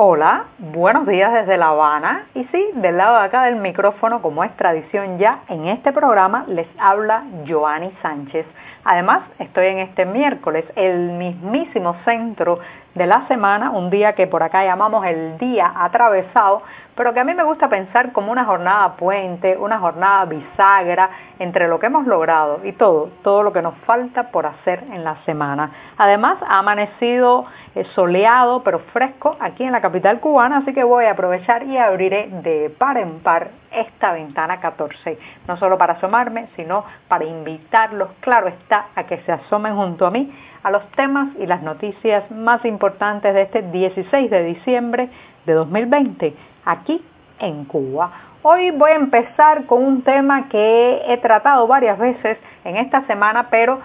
Hola, buenos días desde La Habana y sí, del lado de acá del micrófono, como es tradición ya, en este programa les habla Joanny Sánchez. Además, estoy en este miércoles, el mismísimo centro de la semana, un día que por acá llamamos el día atravesado, pero que a mí me gusta pensar como una jornada puente, una jornada bisagra entre lo que hemos logrado y todo, todo lo que nos falta por hacer en la semana. Además, ha amanecido eh, soleado pero fresco aquí en la capital cubana, así que voy a aprovechar y abriré de par en par esta ventana 14, no solo para asomarme, sino para invitarlos, claro está, a que se asomen junto a mí a los temas y las noticias más importantes de este 16 de diciembre de 2020 aquí en Cuba. Hoy voy a empezar con un tema que he tratado varias veces en esta semana, pero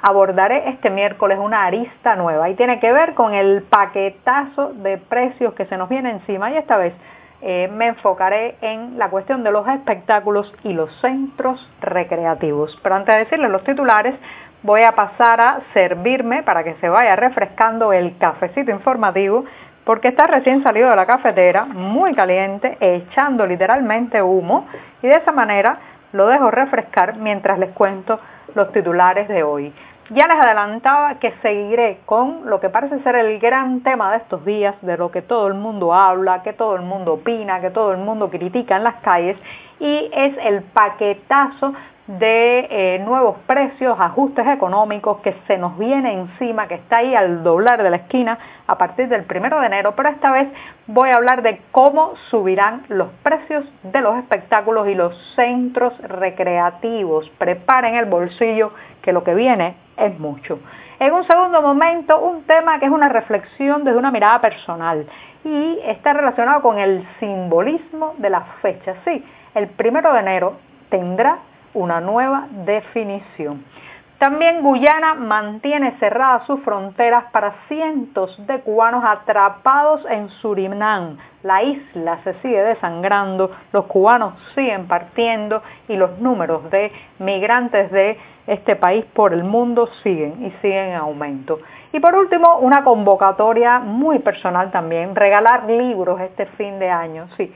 abordaré este miércoles una arista nueva y tiene que ver con el paquetazo de precios que se nos viene encima y esta vez eh, me enfocaré en la cuestión de los espectáculos y los centros recreativos. Pero antes de decirles los titulares, voy a pasar a servirme para que se vaya refrescando el cafecito informativo porque está recién salido de la cafetera, muy caliente, echando literalmente humo y de esa manera lo dejo refrescar mientras les cuento los titulares de hoy. Ya les adelantaba que seguiré con lo que parece ser el gran tema de estos días, de lo que todo el mundo habla, que todo el mundo opina, que todo el mundo critica en las calles, y es el paquetazo de eh, nuevos precios, ajustes económicos que se nos viene encima, que está ahí al doblar de la esquina a partir del primero de enero, pero esta vez voy a hablar de cómo subirán los precios de los espectáculos y los centros recreativos. Preparen el bolsillo que lo que viene es mucho. En un segundo momento, un tema que es una reflexión desde una mirada personal y está relacionado con el simbolismo de la fecha. Sí, el primero de enero tendrá una nueva definición. También Guyana mantiene cerradas sus fronteras para cientos de cubanos atrapados en Surinam. La isla se sigue desangrando, los cubanos siguen partiendo y los números de migrantes de este país por el mundo siguen y siguen en aumento. Y por último, una convocatoria muy personal también, regalar libros este fin de año. Sí,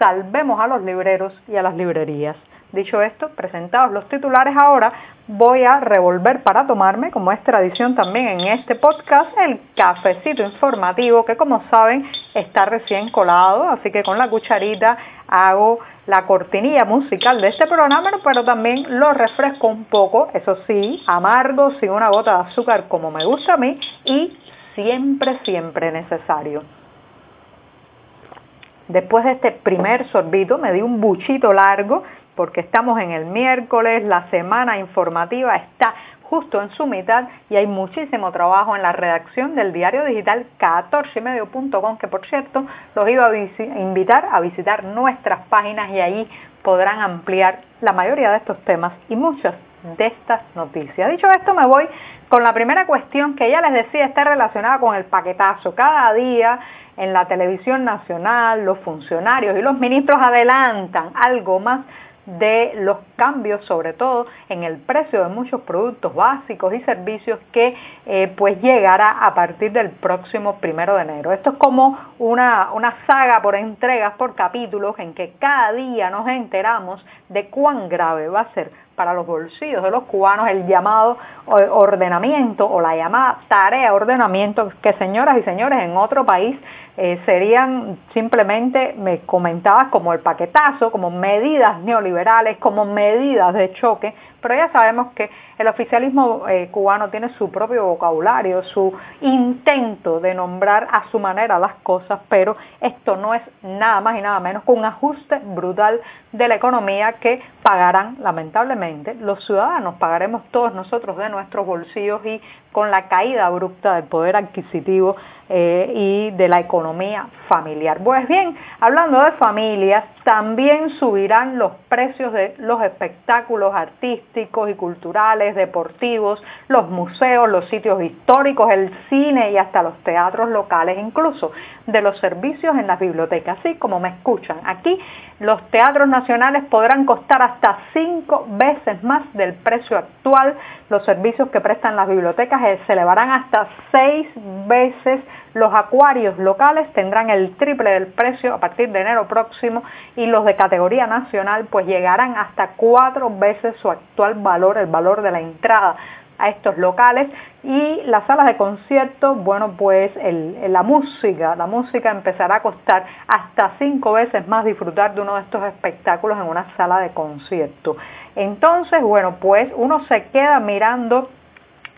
salvemos a los libreros y a las librerías. Dicho esto, presentados los titulares ahora, voy a revolver para tomarme, como es tradición también en este podcast, el cafecito informativo que como saben está recién colado, así que con la cucharita hago la cortinilla musical de este programa, pero también lo refresco un poco, eso sí, amargo, sin una gota de azúcar como me gusta a mí y siempre, siempre necesario. Después de este primer sorbito me di un buchito largo porque estamos en el miércoles, la semana informativa está justo en su mitad y hay muchísimo trabajo en la redacción del diario digital 14medio.com, que por cierto los iba a invitar a visitar nuestras páginas y ahí podrán ampliar la mayoría de estos temas y muchas de estas noticias. Dicho esto, me voy con la primera cuestión que ya les decía está relacionada con el paquetazo. Cada día en la televisión nacional los funcionarios y los ministros adelantan algo más de los cambios, sobre todo en el precio de muchos productos básicos y servicios que eh, pues llegará a partir del próximo primero de enero. Esto es como una, una saga por entregas, por capítulos, en que cada día nos enteramos de cuán grave va a ser para los bolsillos de los cubanos el llamado eh, ordenamiento o la llamada tarea ordenamiento que señoras y señores en otro país eh, serían simplemente me comentadas como el paquetazo, como medidas neoliberales, como medidas de choque, pero ya sabemos que el oficialismo eh, cubano tiene su propio vocabulario, su intento de nombrar a su manera las cosas, pero esto no es nada más y nada menos que un ajuste brutal de la economía que pagarán lamentablemente los ciudadanos, pagaremos todos nosotros de nuestros bolsillos y con la caída abrupta del poder adquisitivo eh, y de la economía familiar. Pues bien, hablando de familias, también subirán los precios de los espectáculos artísticos y culturales, deportivos, los museos, los sitios históricos, el cine y hasta los teatros locales, incluso de los servicios en las bibliotecas, así como me escuchan. Aquí los teatros nacionales podrán costar hasta cinco veces más del precio actual. Los servicios que prestan las bibliotecas eh, se elevarán hasta seis veces. Los acuarios locales tendrán el triple del precio a partir de enero próximo y los de categoría nacional pues llegarán hasta cuatro veces su actual valor, el valor de la entrada a estos locales y las salas de concierto, bueno, pues la música, la música empezará a costar hasta cinco veces más disfrutar de uno de estos espectáculos en una sala de concierto. Entonces, bueno, pues uno se queda mirando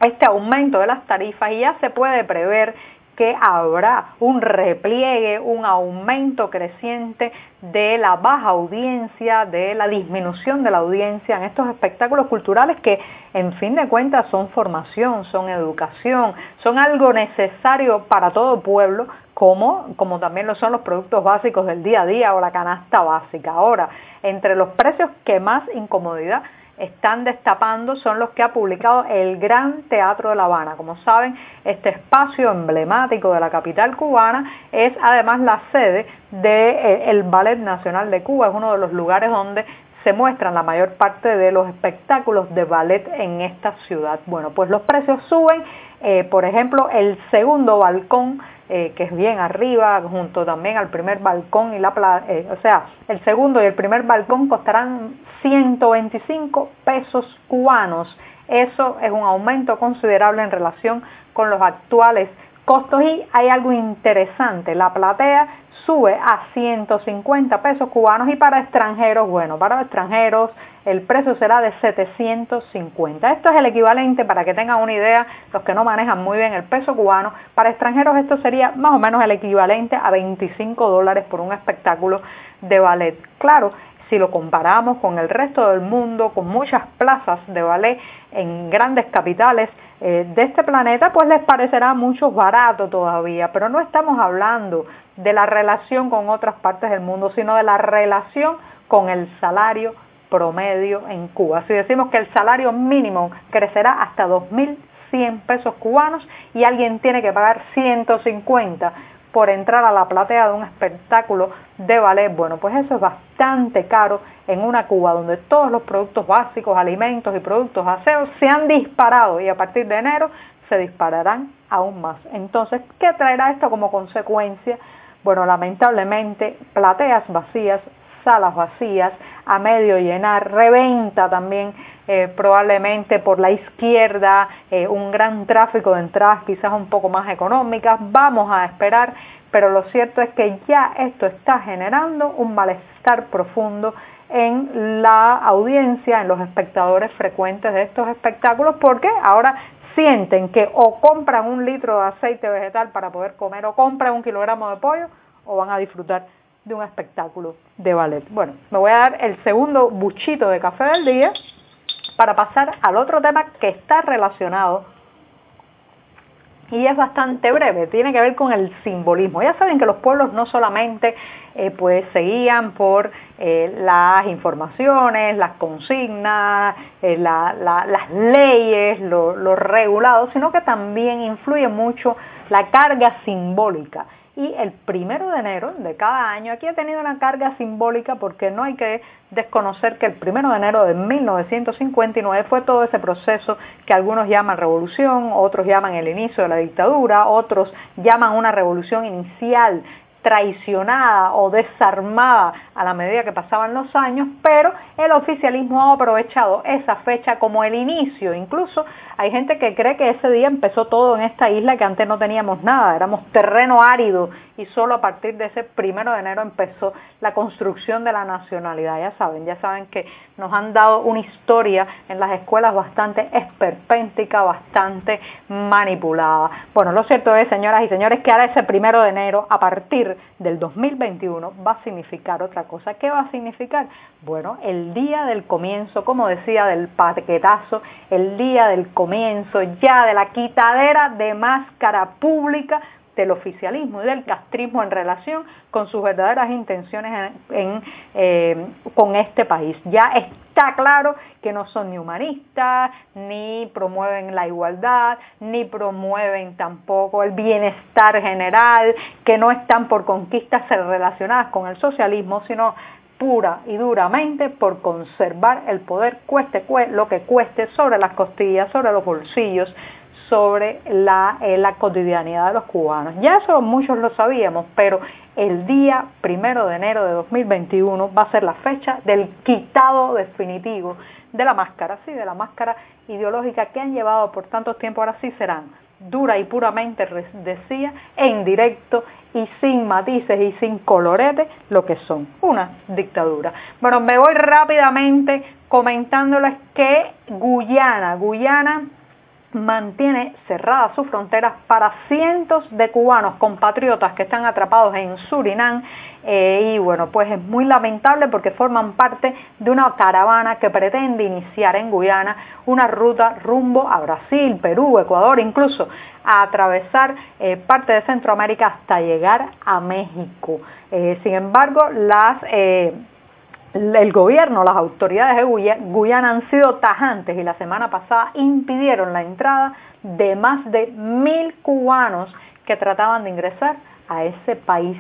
este aumento de las tarifas y ya se puede prever que habrá un repliegue, un aumento creciente de la baja audiencia, de la disminución de la audiencia en estos espectáculos culturales que en fin de cuentas son formación, son educación, son algo necesario para todo pueblo, como, como también lo son los productos básicos del día a día o la canasta básica. Ahora, entre los precios que más incomodidad están destapando son los que ha publicado el Gran Teatro de La Habana. Como saben, este espacio emblemático de la capital cubana es además la sede del eh, Ballet Nacional de Cuba, es uno de los lugares donde se muestran la mayor parte de los espectáculos de ballet en esta ciudad. Bueno, pues los precios suben, eh, por ejemplo, el segundo balcón eh, que es bien arriba, junto también al primer balcón y la eh, o sea, el segundo y el primer balcón costarán 125 pesos cubanos. Eso es un aumento considerable en relación con los actuales costos y hay algo interesante, la platea sube a 150 pesos cubanos y para extranjeros, bueno, para extranjeros el precio será de 750. Esto es el equivalente, para que tengan una idea, los que no manejan muy bien el peso cubano, para extranjeros esto sería más o menos el equivalente a 25 dólares por un espectáculo de ballet. Claro, si lo comparamos con el resto del mundo, con muchas plazas de ballet en grandes capitales eh, de este planeta, pues les parecerá mucho barato todavía, pero no estamos hablando de la relación con otras partes del mundo, sino de la relación con el salario promedio en Cuba. Si decimos que el salario mínimo crecerá hasta 2.100 pesos cubanos y alguien tiene que pagar 150 por entrar a la platea de un espectáculo de ballet, bueno, pues eso es bastante caro en una Cuba donde todos los productos básicos, alimentos y productos aseos se han disparado y a partir de enero se dispararán aún más. Entonces, ¿qué traerá esto como consecuencia? Bueno, lamentablemente, plateas vacías, salas vacías, a medio llenar, reventa también eh, probablemente por la izquierda, eh, un gran tráfico de entradas quizás un poco más económicas, vamos a esperar, pero lo cierto es que ya esto está generando un malestar profundo en la audiencia, en los espectadores frecuentes de estos espectáculos, porque ahora sienten que o compran un litro de aceite vegetal para poder comer o compran un kilogramo de pollo o van a disfrutar de un espectáculo de ballet. Bueno, me voy a dar el segundo buchito de café del día para pasar al otro tema que está relacionado y es bastante breve, tiene que ver con el simbolismo. Ya saben que los pueblos no solamente eh, pues seguían por eh, las informaciones, las consignas, eh, las leyes, lo, lo regulado, sino que también influye mucho la carga simbólica y el primero de enero de cada año aquí ha tenido una carga simbólica porque no hay que desconocer que el primero de enero de 1959 fue todo ese proceso que algunos llaman revolución, otros llaman el inicio de la dictadura, otros llaman una revolución inicial traicionada o desarmada a la medida que pasaban los años, pero el oficialismo ha aprovechado esa fecha como el inicio. Incluso hay gente que cree que ese día empezó todo en esta isla que antes no teníamos nada, éramos terreno árido y solo a partir de ese primero de enero empezó la construcción de la nacionalidad. Ya saben, ya saben que nos han dado una historia en las escuelas bastante esperpéntica, bastante manipulada. Bueno, lo cierto es, señoras y señores, que ahora ese primero de enero, a partir del 2021, va a significar otra cosa. ¿Qué va a significar? Bueno, el día del comienzo, como decía, del paquetazo, el día del comienzo ya de la quitadera de máscara pública del oficialismo y del castrismo en relación con sus verdaderas intenciones en, eh, con este país. Ya está claro que no son ni humanistas, ni promueven la igualdad, ni promueven tampoco el bienestar general, que no están por conquistas relacionadas con el socialismo, sino pura y duramente por conservar el poder, cueste lo que cueste, sobre las costillas, sobre los bolsillos, sobre la, eh, la cotidianidad de los cubanos. Ya eso muchos lo sabíamos, pero el día primero de enero de 2021 va a ser la fecha del quitado definitivo de la máscara, sí, de la máscara ideológica que han llevado por tanto tiempo, ahora sí serán dura y puramente, decía, en directo y sin matices y sin colorete, lo que son una dictadura. Bueno, me voy rápidamente comentándoles que Guyana, Guyana mantiene cerradas sus fronteras para cientos de cubanos compatriotas que están atrapados en Surinam eh, y bueno, pues es muy lamentable porque forman parte de una caravana que pretende iniciar en Guyana una ruta rumbo a Brasil, Perú, Ecuador, incluso a atravesar eh, parte de Centroamérica hasta llegar a México. Eh, sin embargo, las el gobierno, las autoridades de Guyana han sido tajantes y la semana pasada impidieron la entrada de más de mil cubanos que trataban de ingresar a ese país.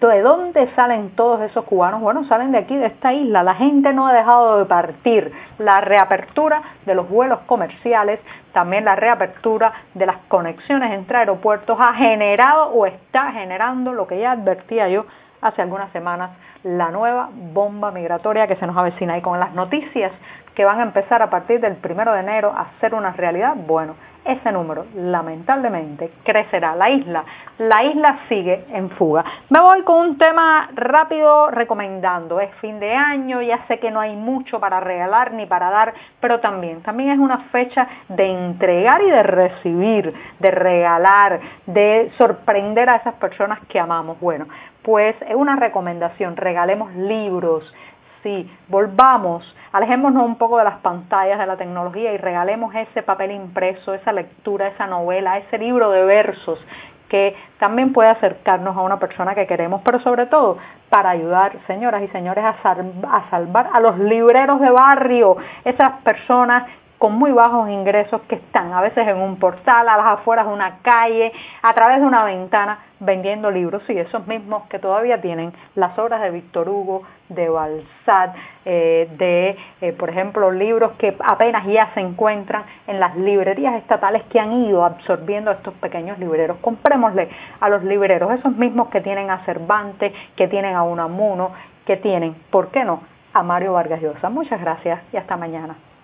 ¿De dónde salen todos esos cubanos? Bueno, salen de aquí, de esta isla. La gente no ha dejado de partir. La reapertura de los vuelos comerciales, también la reapertura de las conexiones entre aeropuertos ha generado o está generando lo que ya advertía yo hace algunas semanas, la nueva bomba migratoria que se nos avecina y con las noticias que van a empezar a partir del primero de enero a ser una realidad, bueno, ese número lamentablemente crecerá. La isla, la isla sigue en fuga. Me voy con un tema rápido recomendando. Es fin de año, ya sé que no hay mucho para regalar ni para dar, pero también, también es una fecha de entregar y de recibir, de regalar, de sorprender a esas personas que amamos. Bueno, pues es una recomendación, regalemos libros, sí, volvamos, alejémonos un poco de las pantallas de la tecnología y regalemos ese papel impreso, esa lectura, esa novela, ese libro de versos que también puede acercarnos a una persona que queremos, pero sobre todo para ayudar, señoras y señores, a, a salvar a los libreros de barrio, esas personas con muy bajos ingresos que están a veces en un portal, a las afueras de una calle, a través de una ventana vendiendo libros, y esos mismos que todavía tienen las obras de Víctor Hugo, de Balzac, eh, de, eh, por ejemplo, libros que apenas ya se encuentran en las librerías estatales que han ido absorbiendo a estos pequeños libreros. Comprémosle a los libreros, esos mismos que tienen a Cervantes, que tienen a Unamuno, que tienen, ¿por qué no?, a Mario Vargas Llosa. Muchas gracias y hasta mañana.